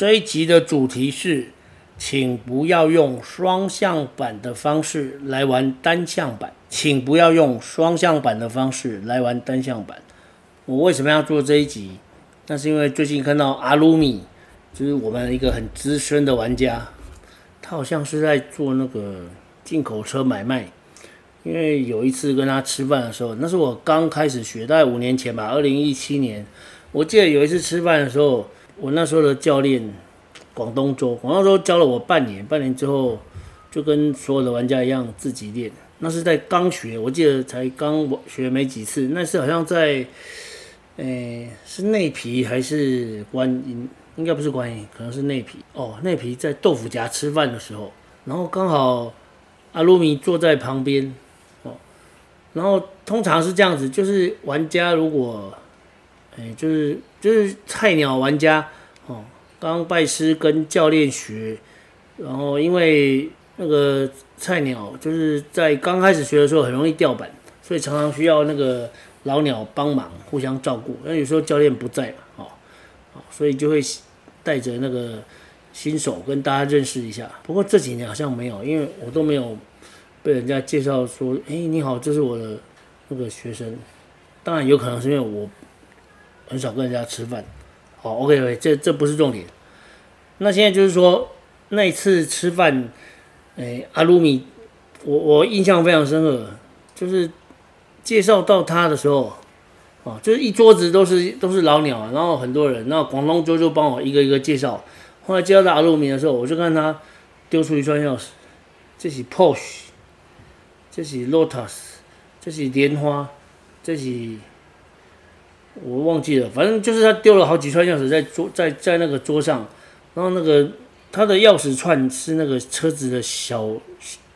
这一集的主题是，请不要用双向板的方式来玩单向板。请不要用双向板的方式来玩单向板。我为什么要做这一集？那是因为最近看到阿鲁米，就是我们一个很资深的玩家，他好像是在做那个进口车买卖。因为有一次跟他吃饭的时候，那是我刚开始学，大概五年前吧，二零一七年。我记得有一次吃饭的时候。我那时候的教练广东周，广东周教了我半年，半年之后就跟所有的玩家一样自己练。那是在刚学，我记得才刚学没几次。那是好像在，诶、是内皮还是观音？应该不是观音，可能是内皮。哦，内皮在豆腐夹吃饭的时候，然后刚好阿鲁米坐在旁边，哦，然后通常是这样子，就是玩家如果。哎，就是就是菜鸟玩家哦，刚拜师跟教练学，然后因为那个菜鸟就是在刚开始学的时候很容易掉板，所以常常需要那个老鸟帮忙互相照顾。那有时候教练不在嘛，哦，所以就会带着那个新手跟大家认识一下。不过这几年好像没有，因为我都没有被人家介绍说，哎，你好，这是我的那个学生。当然有可能是因为我。很少跟人家吃饭，好，OK，OK，这这不是重点。那现在就是说，那一次吃饭，哎，阿鲁米，我我印象非常深刻，就是介绍到他的时候，哦，就是一桌子都是都是老鸟，然后很多人，然后广东周就帮我一个一个介绍。后来介绍到阿鲁米的时候，我就看他丢出一串钥匙，这是 Porsche，这是 Lotus，这是莲花，这是。我忘记了，反正就是他丢了好几串钥匙在桌在在那个桌上，然后那个他的钥匙串是那个车子的小，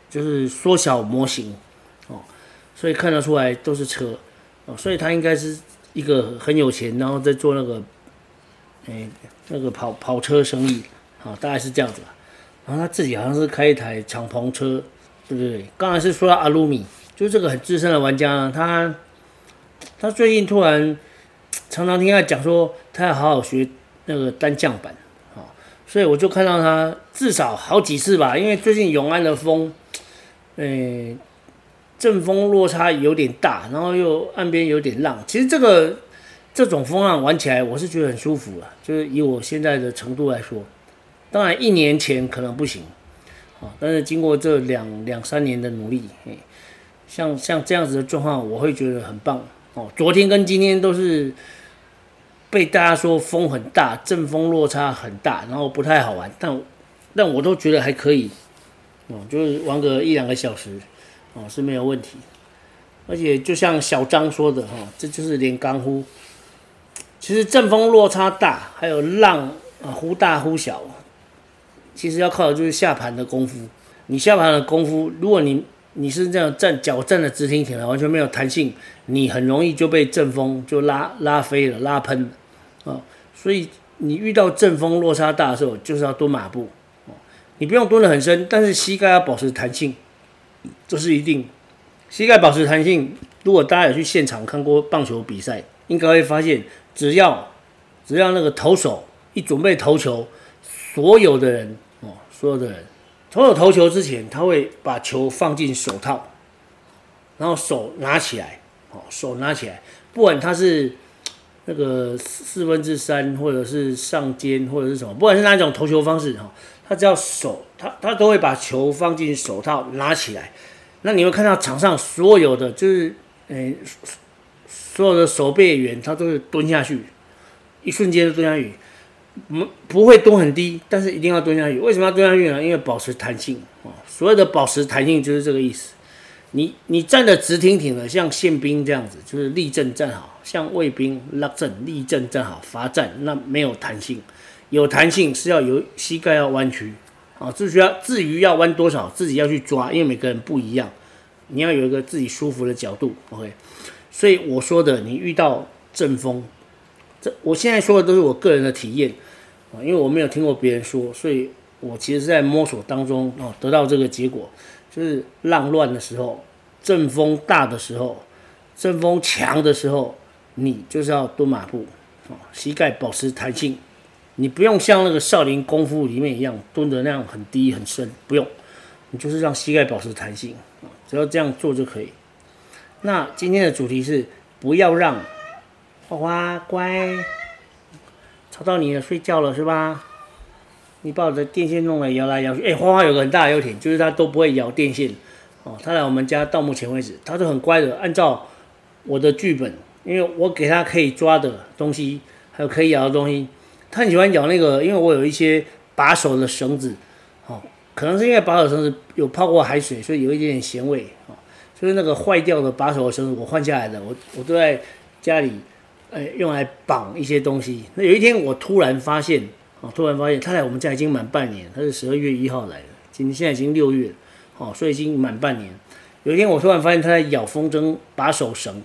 就是缩小模型哦，所以看得出来都是车哦，所以他应该是一个很有钱，然后在做那个，哎，那个跑跑车生意啊，大概是这样子吧。然后他自己好像是开一台敞篷车，对不对？刚才是说到阿鲁米，就是这个很资深的玩家，他他最近突然。常常听他讲说，他要好好学那个单降板，啊，所以我就看到他至少好几次吧，因为最近永安的风，诶，阵风落差有点大，然后又岸边有点浪，其实这个这种风浪玩起来我是觉得很舒服了，就是以我现在的程度来说，当然一年前可能不行，啊，但是经过这两两三年的努力，诶，像像这样子的状况，我会觉得很棒。哦，昨天跟今天都是被大家说风很大，阵风落差很大，然后不太好玩，但但我都觉得还可以，哦，就是玩个一两个小时，哦是没有问题。而且就像小张说的哈，这就是练功夫。其实阵风落差大，还有浪啊忽大忽小，其实要靠的就是下盘的功夫。你下盘的功夫，如果你你是这样站脚站的直挺挺的，完全没有弹性，你很容易就被阵风就拉拉飞了，拉喷了啊！所以你遇到阵风落差大的时候，就是要蹲马步哦。你不用蹲得很深，但是膝盖要保持弹性，这是一定。膝盖保持弹性，如果大家有去现场看过棒球比赛，应该会发现，只要只要那个投手一准备投球，所有的人哦，所有的人。投手投球之前，他会把球放进手套，然后手拿起来，哦，手拿起来，不管他是那个四分之三，或者是上肩，或者是什么，不管是哪一种投球方式，哈，他只要手，他他都会把球放进手套拿起来。那你会看到场上所有的，就是，诶，所有的守备员，他都是蹲下去，一瞬间蹲下去。不不会蹲很低，但是一定要蹲下去。为什么要蹲下去呢？因为保持弹性啊。所谓的保持弹性就是这个意思。你你站的直挺挺的，像宪兵这样子，就是立正站好；像卫兵拉正立正站好，罚站那没有弹性。有弹性是要有膝盖要弯曲，啊，至于要至于要弯多少，自己要去抓，因为每个人不一样，你要有一个自己舒服的角度，OK。所以我说的，你遇到阵风，这我现在说的都是我个人的体验啊，因为我没有听过别人说，所以我其实是在摸索当中哦，得到这个结果，就是浪乱的时候，阵风大的时候，阵风强的时候，你就是要蹲马步，哦，膝盖保持弹性。你不用像那个少林功夫里面一样蹲的那样很低很深，不用，你就是让膝盖保持弹性，只要这样做就可以。那今天的主题是不要让花花乖，吵到你了，睡觉了是吧？你把我的电线弄来摇来摇去，哎，花花有个很大的优点，就是它都不会咬电线哦。它来我们家到目前为止，它都很乖的，按照我的剧本，因为我给它可以抓的东西，还有可以咬的东西。它很喜欢咬那个，因为我有一些把手的绳子，哦，可能是因为把手绳子有泡过海水，所以有一点点咸味，哦，就是那个坏掉的把手的绳子，我换下来的，我我都在家里，哎，用来绑一些东西。那有一天我突然发现，哦，突然发现他来我们家已经满半年，他是十二月一号来的，今现在已经六月，哦，所以已经满半年。有一天我突然发现他在咬风筝把手绳，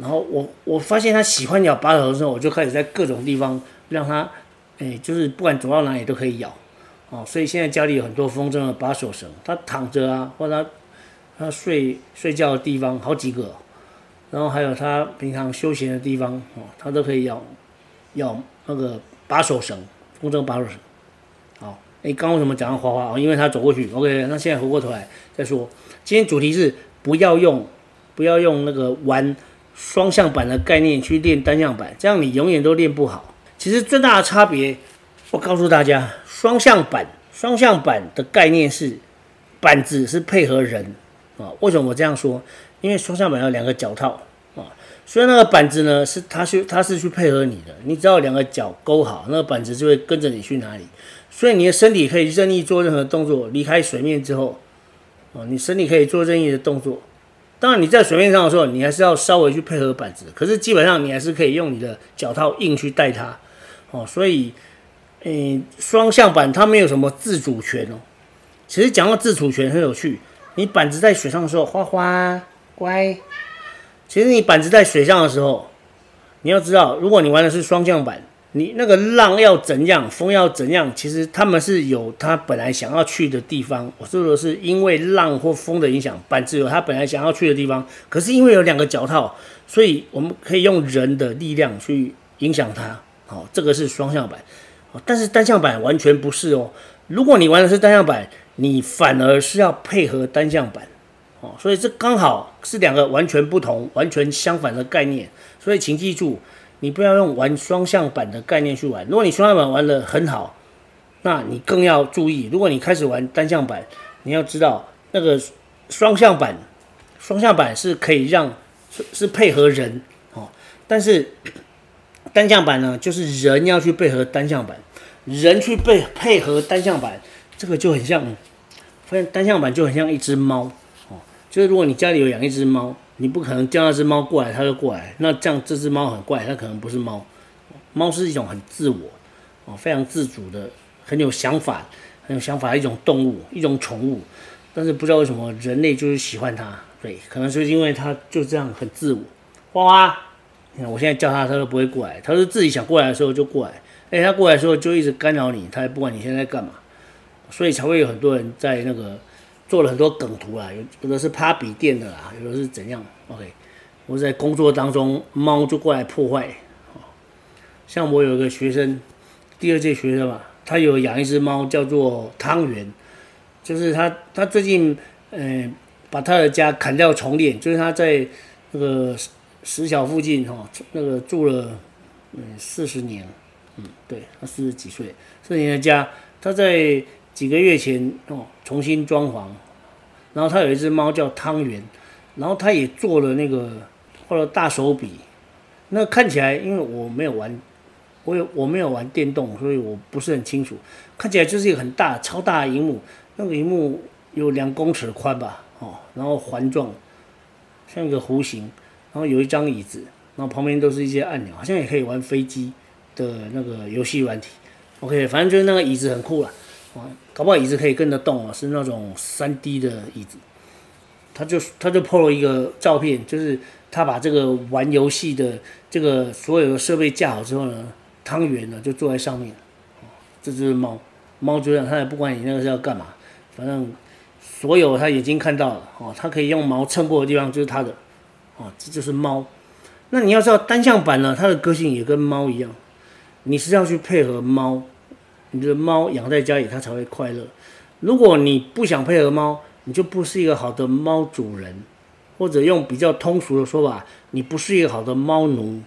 然后我我发现他喜欢咬把手的时候，我就开始在各种地方。让它，哎，就是不管走到哪里都可以咬，哦，所以现在家里有很多风筝的把手绳，它躺着啊，或者它它睡睡觉的地方好几个，然后还有它平常休闲的地方，哦，它都可以咬咬那个把手绳，风筝把手绳。好，哎，刚为什么讲到花花？哦，因为他走过去。OK，那现在回过头来再说，今天主题是不要用不要用那个玩双向板的概念去练单向板，这样你永远都练不好。其实最大的差别，我告诉大家，双向板，双向板的概念是板子是配合人啊。为什么我这样说？因为双向板有两个脚套，所以那个板子呢是它是它是去配合你的，你只要两个脚勾好，那个板子就会跟着你去哪里。所以你的身体可以任意做任何动作，离开水面之后，哦，你身体可以做任意的动作。当然你在水面上的时候，你还是要稍微去配合板子，可是基本上你还是可以用你的脚套硬去带它。哦，所以，嗯，双向板它没有什么自主权哦。其实讲到自主权很有趣，你板子在水上的时候，花花乖。其实你板子在水上的时候，你要知道，如果你玩的是双向板，你那个浪要怎样，风要怎样，其实他们是有他本来想要去的地方。我说的是因为浪或风的影响，板子有他本来想要去的地方，可是因为有两个脚套，所以我们可以用人的力量去影响它。哦，这个是双向板，哦，但是单向板完全不是哦。如果你玩的是单向板，你反而是要配合单向板，哦，所以这刚好是两个完全不同、完全相反的概念。所以请记住，你不要用玩双向板的概念去玩。如果你双向板玩的很好，那你更要注意。如果你开始玩单向板，你要知道那个双向板，双向板是可以让是是配合人，哦，但是。单向板呢，就是人要去配合单向板，人去配配合单向板，这个就很像，发现单向板就很像一只猫。就是如果你家里有养一只猫，你不可能叫那只猫过来，它就过来。那这样这只猫很怪，它可能不是猫。猫是一种很自我哦，非常自主的，很有想法、很有想法的一种动物，一种宠物。但是不知道为什么人类就是喜欢它，对，可能是因为它就这样很自我。花花。你看我现在叫它，它都不会过来。它是自己想过来的时候就过来。哎，它过来的时候就一直干扰你，它也不管你现在干嘛，所以才会有很多人在那个做了很多梗图啊，有有的是趴笔电的啦，有的是怎样？OK，我在工作当中，猫就过来破坏。像我有一个学生，第二届学生嘛，他有养一只猫叫做汤圆，就是他他最近嗯、把他的家砍掉重练，就是他在那个。石桥附近哈，那个住了嗯四十年，嗯，对，他四十几岁，四十年的家，他在几个月前哦重新装潢，然后他有一只猫叫汤圆，然后他也做了那个画了大手笔，那看起来因为我没有玩，我有我没有玩电动，所以我不是很清楚，看起来就是一个很大超大的荧幕，那个荧幕有两公尺宽吧，哦，然后环状，像一个弧形。然后有一张椅子，然后旁边都是一些按钮，好像也可以玩飞机的那个游戏软体。OK，反正就是那个椅子很酷了，搞不好椅子可以跟着动啊，是那种三 D 的椅子。他就他就 po 了一个照片，就是他把这个玩游戏的这个所有的设备架好之后呢，汤圆呢就坐在上面，这就是猫，猫就这样，他也不管你那个是要干嘛，反正所有他眼睛看到了，哦，他可以用毛蹭过的地方就是他的，哦，这就是猫。那你要知道单向板呢，它的个性也跟猫一样，你是要去配合猫，你的猫养在家里它才会快乐。如果你不想配合猫，你就不是一个好的猫主人，或者用比较通俗的说法，你不是一个好的猫奴。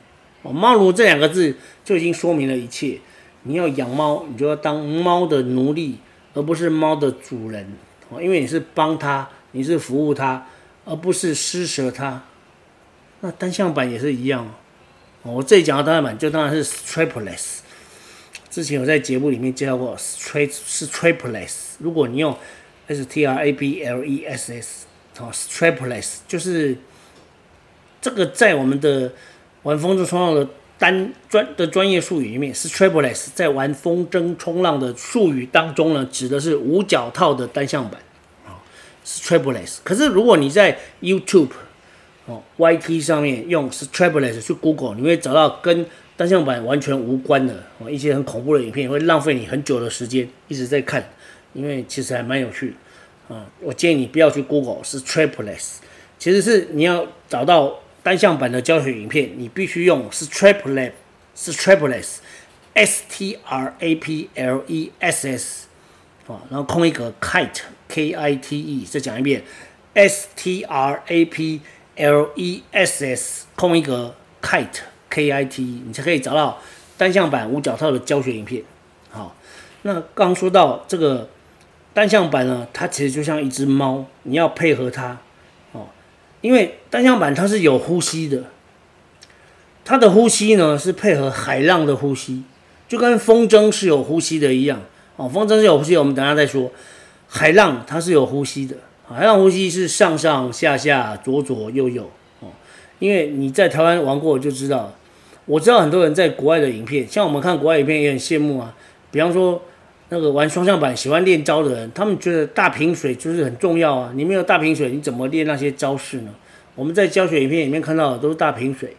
哦，猫奴这两个字就已经说明了一切。你要养猫，你就要当猫的奴隶，而不是猫的主人。哦，因为你是帮它，你是服务它，而不是施舍它。那单向板也是一样。哦，我这里讲的单向板就当然是 strapless。之前有在节目里面介绍过，strap 是 strapless。如果你用 S T R A B L E S S，哦，strapless 就是这个在我们的玩风筝冲浪的单专的专业术语里面，strapless 在玩风筝冲浪的术语当中呢，指的是无脚套的单向板，啊，strapless。可是如果你在 YouTube 哦 Y T 上面用 strapless 去 Google，你会找到跟单向板完全无关的哦一些很恐怖的影片，会浪费你很久的时间一直在看。因为其实还蛮有趣的，啊，我建议你不要去 Google 是 strapless，其实是你要找到单向板的教学影片，你必须用 Strapless，Strapless，S T R A P L E S S，啊，然后空一格 kite K I T E，再讲一遍，S T R A P L E S S，空一格 kite K I T 你才可以找到单向板无脚套的教学影片。好，那刚说到这个。单向板呢，它其实就像一只猫，你要配合它哦，因为单向板它是有呼吸的，它的呼吸呢是配合海浪的呼吸，就跟风筝是有呼吸的一样哦。风筝是有呼吸，我们等下再说。海浪它是有呼吸的，海浪呼吸是上上下下、左左右右哦。因为你在台湾玩过就知道，我知道很多人在国外的影片，像我们看国外影片也很羡慕啊，比方说。那个玩双向板喜欢练招的人，他们觉得大瓶水就是很重要啊！你没有大瓶水，你怎么练那些招式呢？我们在教学影片里面看到的都是大瓶水，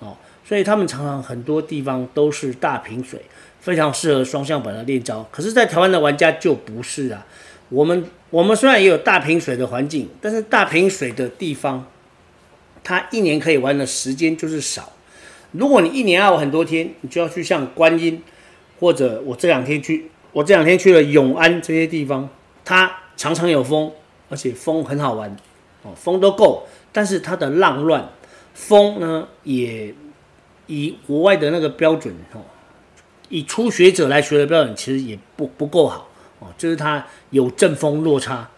哦，所以他们常常很多地方都是大瓶水，非常适合双向板的练招。可是，在台湾的玩家就不是啊。我们我们虽然也有大瓶水的环境，但是大瓶水的地方，它一年可以玩的时间就是少。如果你一年要很多天，你就要去像观音，或者我这两天去。我这两天去了永安这些地方，它常常有风，而且风很好玩，哦，风都够，但是它的浪乱，风呢也以国外的那个标准，哦，以初学者来学的标准，其实也不不够好，哦，就是它有阵风落差，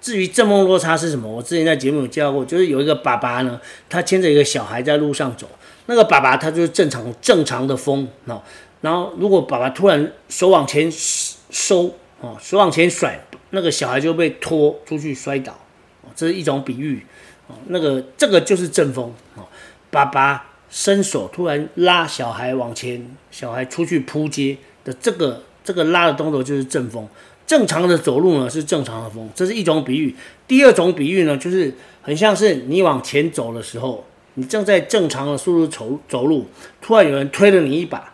至于阵风落差是什么，我之前在节目有教过，就是有一个爸爸呢，他牵着一个小孩在路上走，那个爸爸他就是正常正常的风，哦。然后，如果爸爸突然手往前收，哦，手往前甩，那个小孩就被拖出去摔倒，哦，这是一种比喻，哦，那个这个就是阵风，哦，爸爸伸手突然拉小孩往前，小孩出去扑街的这个这个拉的动作就是阵风。正常的走路呢是正常的风，这是一种比喻。第二种比喻呢，就是很像是你往前走的时候，你正在正常的速度走走路，突然有人推了你一把。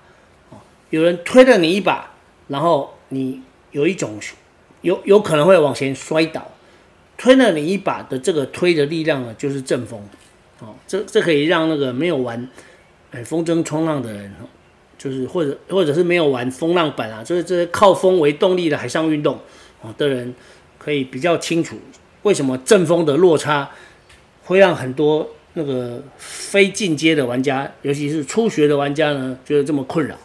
有人推了你一把，然后你有一种有有可能会往前摔倒，推了你一把的这个推的力量呢，就是阵风，哦，这这可以让那个没有玩哎风筝冲浪的人，就是或者或者是没有玩风浪板啊，就是这些靠风为动力的海上运动啊的人，可以比较清楚为什么阵风的落差会让很多那个非进阶的玩家，尤其是初学的玩家呢，觉得这么困扰。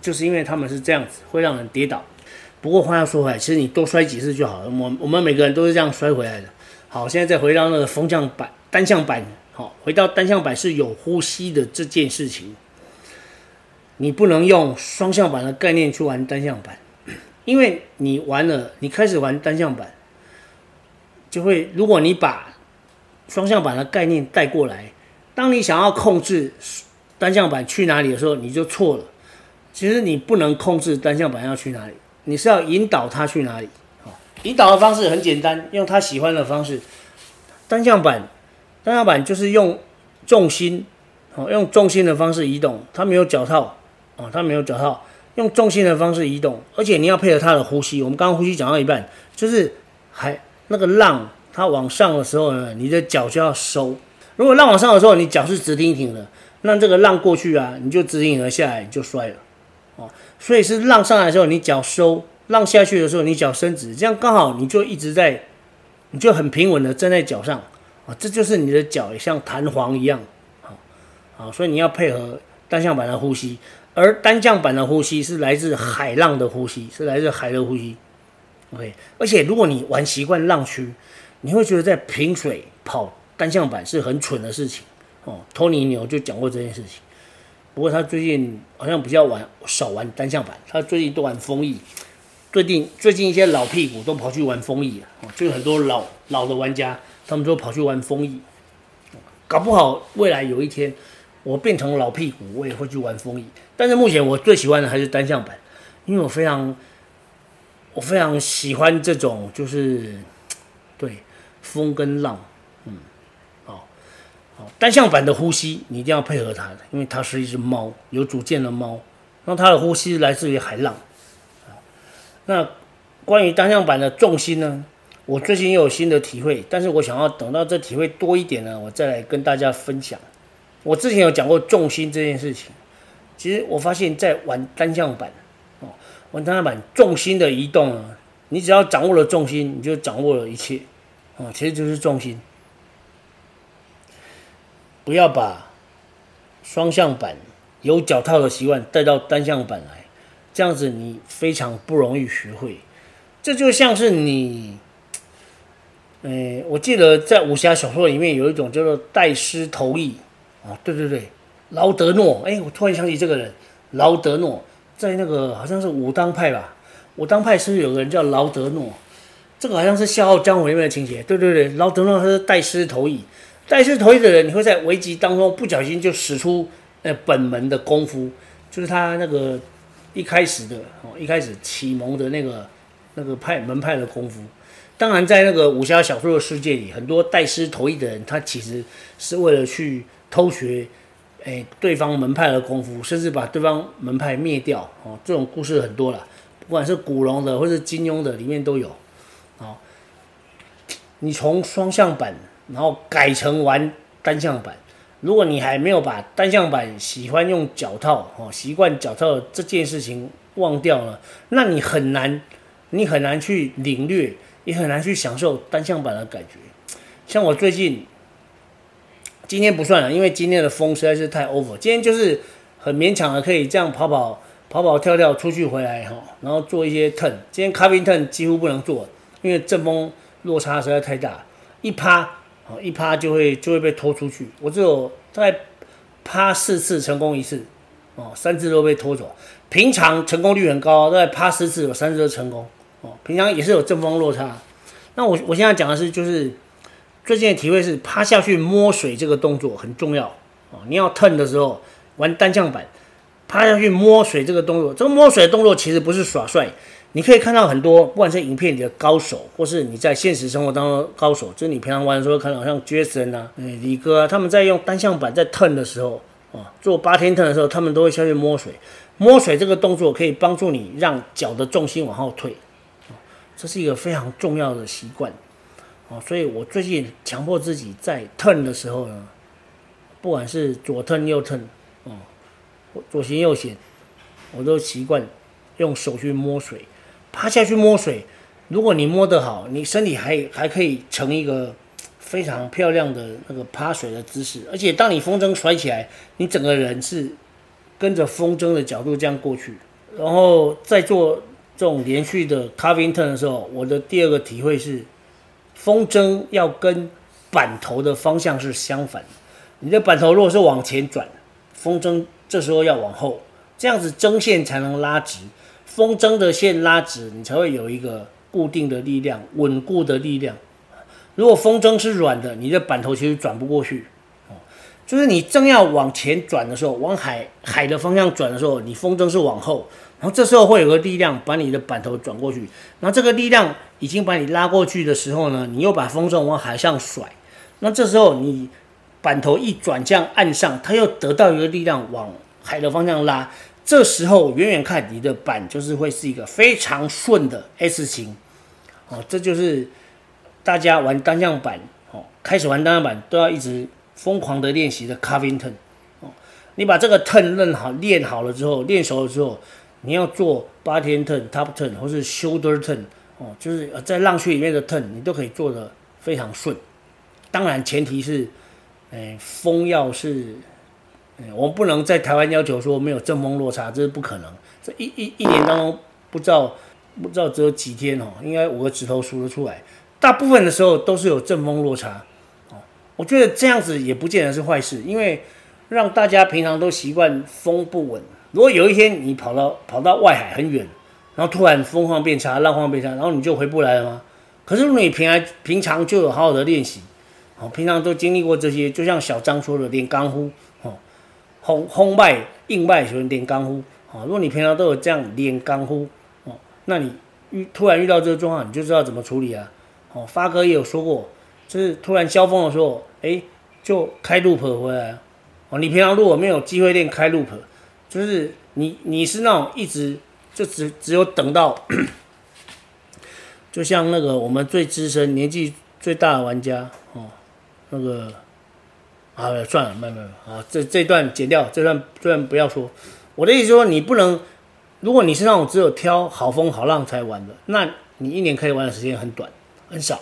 就是因为他们是这样子，会让人跌倒。不过话要说回来，其实你多摔几次就好了。我我们每个人都是这样摔回来的。好，现在再回到那个风向板、单向板。好，回到单向板是有呼吸的这件事情。你不能用双向板的概念去玩单向板，因为你玩了，你开始玩单向板，就会如果你把双向板的概念带过来，当你想要控制单向板去哪里的时候，你就错了。其实你不能控制单向板要去哪里，你是要引导它去哪里。引导的方式很简单，用他喜欢的方式。单向板，单向板就是用重心，哦，用重心的方式移动，它没有脚套，哦，它没有脚套，用重心的方式移动，而且你要配合它的呼吸。我们刚刚呼吸讲到一半，就是还那个浪它往上的时候呢，你的脚就要收。如果浪往上的时候，你脚是直挺挺的，那这个浪过去啊，你就直挺挺的下来，你就摔了，哦，所以是浪上来的时候，你脚收。浪下去的时候，你脚伸直，这样刚好你就一直在，你就很平稳的站在脚上啊，这就是你的脚也像弹簧一样，好，好，所以你要配合单向板的呼吸，而单向板的呼吸是来自海浪的呼吸，是来自海的呼吸，OK，而且如果你玩习惯浪区，你会觉得在平水跑单向板是很蠢的事情哦。托尼牛就讲过这件事情，不过他最近好像比较玩少玩单向板，他最近都玩风翼。最近最近一些老屁股都跑去玩风翼了，就很多老老的玩家，他们都跑去玩风翼，搞不好未来有一天我变成老屁股，我也会去玩风翼。但是目前我最喜欢的还是单向板，因为我非常我非常喜欢这种就是对风跟浪，嗯，好，好，单向板的呼吸你一定要配合它的，因为它是一只猫，有主见的猫，那它的呼吸来自于海浪。那关于单向板的重心呢？我最近又有新的体会，但是我想要等到这体会多一点呢，我再来跟大家分享。我之前有讲过重心这件事情，其实我发现，在玩单向板哦，玩单向板重心的移动呢，你只要掌握了重心，你就掌握了一切啊，其实就是重心。不要把双向板有脚套的习惯带到单向板来。这样子你非常不容易学会，这就像是你，诶，我记得在武侠小说里面有一种叫做带狮头翼，啊，对对对，劳德诺，哎，我突然想起这个人，劳德诺在那个好像是武当派吧，武当派是不是有个人叫劳德诺？这个好像是《笑傲江湖》里面的情节，对对对，然后等到他是带狮头翼，带狮头翼的人，你会在危急当中不小心就使出呃本门的功夫，就是他那个。一开始的哦，一开始启蒙的那个那个派门派的功夫，当然在那个武侠小说的世界里，很多带狮头翼的人，他其实是为了去偷学，哎，对方门派的功夫，甚至把对方门派灭掉哦。这种故事很多了，不管是古龙的或是金庸的，里面都有。你从双向板，然后改成玩单向板。如果你还没有把单向板喜欢用脚套哦，习惯脚套这件事情忘掉了，那你很难，你很难去领略，也很难去享受单向板的感觉。像我最近，今天不算了，因为今天的风实在是太 over。今天就是很勉强的可以这样跑跑跑跑跳跳出去回来哈，然后做一些 turn。今天 cabin turn 几乎不能做，因为阵风落差实在太大，一趴。一趴就会就会被拖出去，我只有大概趴四次成功一次，哦，三次都被拖走。平常成功率很高，大概趴四次有三次都成功，哦，平常也是有阵风落差。那我我现在讲的是，就是最近的体会是趴下去摸水这个动作很重要，哦，你要 turn 的时候玩单向板，趴下去摸水这个动作，这个摸水的动作其实不是耍帅。你可以看到很多，不管是影片里的高手，或是你在现实生活当中高手，就是你平常玩的时候看到，像 Jason 啊、李哥啊，他们在用单向板在 turn 的时候，啊，做八天 turn 的时候，他们都会下去摸水。摸水这个动作可以帮助你让脚的重心往后退，这是一个非常重要的习惯。哦，所以我最近强迫自己在 turn 的时候呢，不管是左 turn 右 turn，哦，左旋右旋，我都习惯用手去摸水。趴下去摸水，如果你摸得好，你身体还还可以成一个非常漂亮的那个趴水的姿势。而且当你风筝甩起来，你整个人是跟着风筝的角度这样过去。然后在做这种连续的 carving turn 的时候，我的第二个体会是，风筝要跟板头的方向是相反的。你的板头如果是往前转，风筝这时候要往后，这样子筝线才能拉直。风筝的线拉直，你才会有一个固定的力量、稳固的力量。如果风筝是软的，你的板头其实转不过去。就是你正要往前转的时候，往海海的方向转的时候，你风筝是往后，然后这时候会有个力量把你的板头转过去，然后这个力量已经把你拉过去的时候呢，你又把风筝往海上甩，那这时候你板头一转向岸上，它又得到一个力量往海的方向拉，这时候远远看你的板就是会是一个非常顺的 S 型，哦，这就是大家玩单向板哦，开始玩单向板都要一直。疯狂的练习的 carving turn，哦，你把这个 turn 练好，练好了之后，练熟了之后，你要做 bottom turn、top turn 或是 shoulder turn，哦，就是在浪区里面的 turn，你都可以做得非常顺。当然前提是，哎，风要是，我们不能在台湾要求说没有阵风落差，这是不可能。这一一一年当中，不知道不知道只有几天哦，应该五个指头数得出来，大部分的时候都是有阵风落差。我觉得这样子也不见得是坏事，因为让大家平常都习惯风不稳。如果有一天你跑到跑到外海很远，然后突然风况变差，浪况变差，然后你就回不来了吗？可是如果你平常平常就有好好的练习，哦，平常都经历过这些，就像小张说的练钢呼，哦，轰轰脉硬脉喜欢练钢呼，哦，如果你平常都有这样练钢呼，哦，那你遇突然遇到这个状况，你就知道怎么处理啊。哦，发哥也有说过，就是突然消风的时候。哎，就开 loop 回来哦。你平常如果没有机会练开 loop，就是你你是那种一直就只只有等到，就像那个我们最资深、年纪最大的玩家哦，那个啊，算了，没有没啊，这这段剪掉，这段这段不要说。我的意思说，你不能，如果你是那种只有挑好风好浪才玩的，那你一年可以玩的时间很短，很少。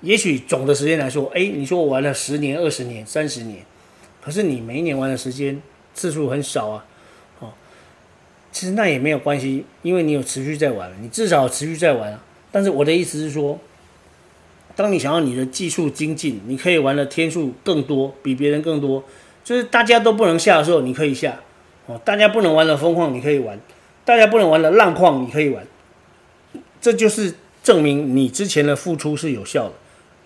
也许总的时间来说，哎，你说我玩了十年、二十年、三十年，可是你每一年玩的时间次数很少啊，哦，其实那也没有关系，因为你有持续在玩，你至少持续在玩啊。但是我的意思是说，当你想要你的技术精进，你可以玩的天数更多，比别人更多，就是大家都不能下的时候，你可以下，哦，大家不能玩的风况你可以玩，大家不能玩的浪况你可以玩，这就是证明你之前的付出是有效的。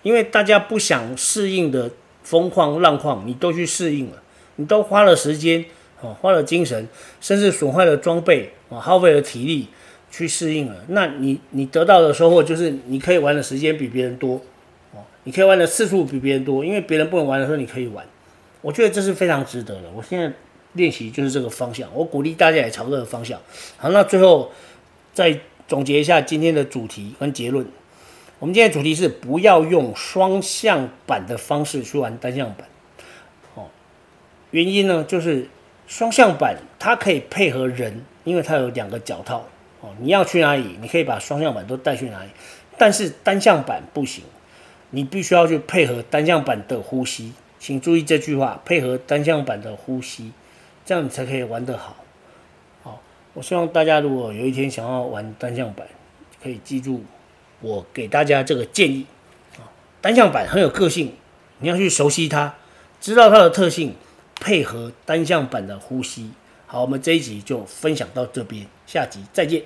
因为大家不想适应的风况浪况，你都去适应了，你都花了时间，哦，花了精神，甚至损坏了装备，哦，耗费了体力去适应了。那你你得到的收获就是你可以玩的时间比别人多，哦，你可以玩的次数比别人多，因为别人不能玩的时候你可以玩。我觉得这是非常值得的。我现在练习就是这个方向，我鼓励大家也朝这个方向。好，那最后再总结一下今天的主题跟结论。我们今天主题是不要用双向板的方式去玩单向板，哦，原因呢就是双向板它可以配合人，因为它有两个脚套，你要去哪里，你可以把双向板都带去哪里，但是单向板不行，你必须要去配合单向板的呼吸，请注意这句话，配合单向板的呼吸，这样你才可以玩得好，好，我希望大家如果有一天想要玩单向板，可以记住。我给大家这个建议啊，单向板很有个性，你要去熟悉它，知道它的特性，配合单向板的呼吸。好，我们这一集就分享到这边，下集再见。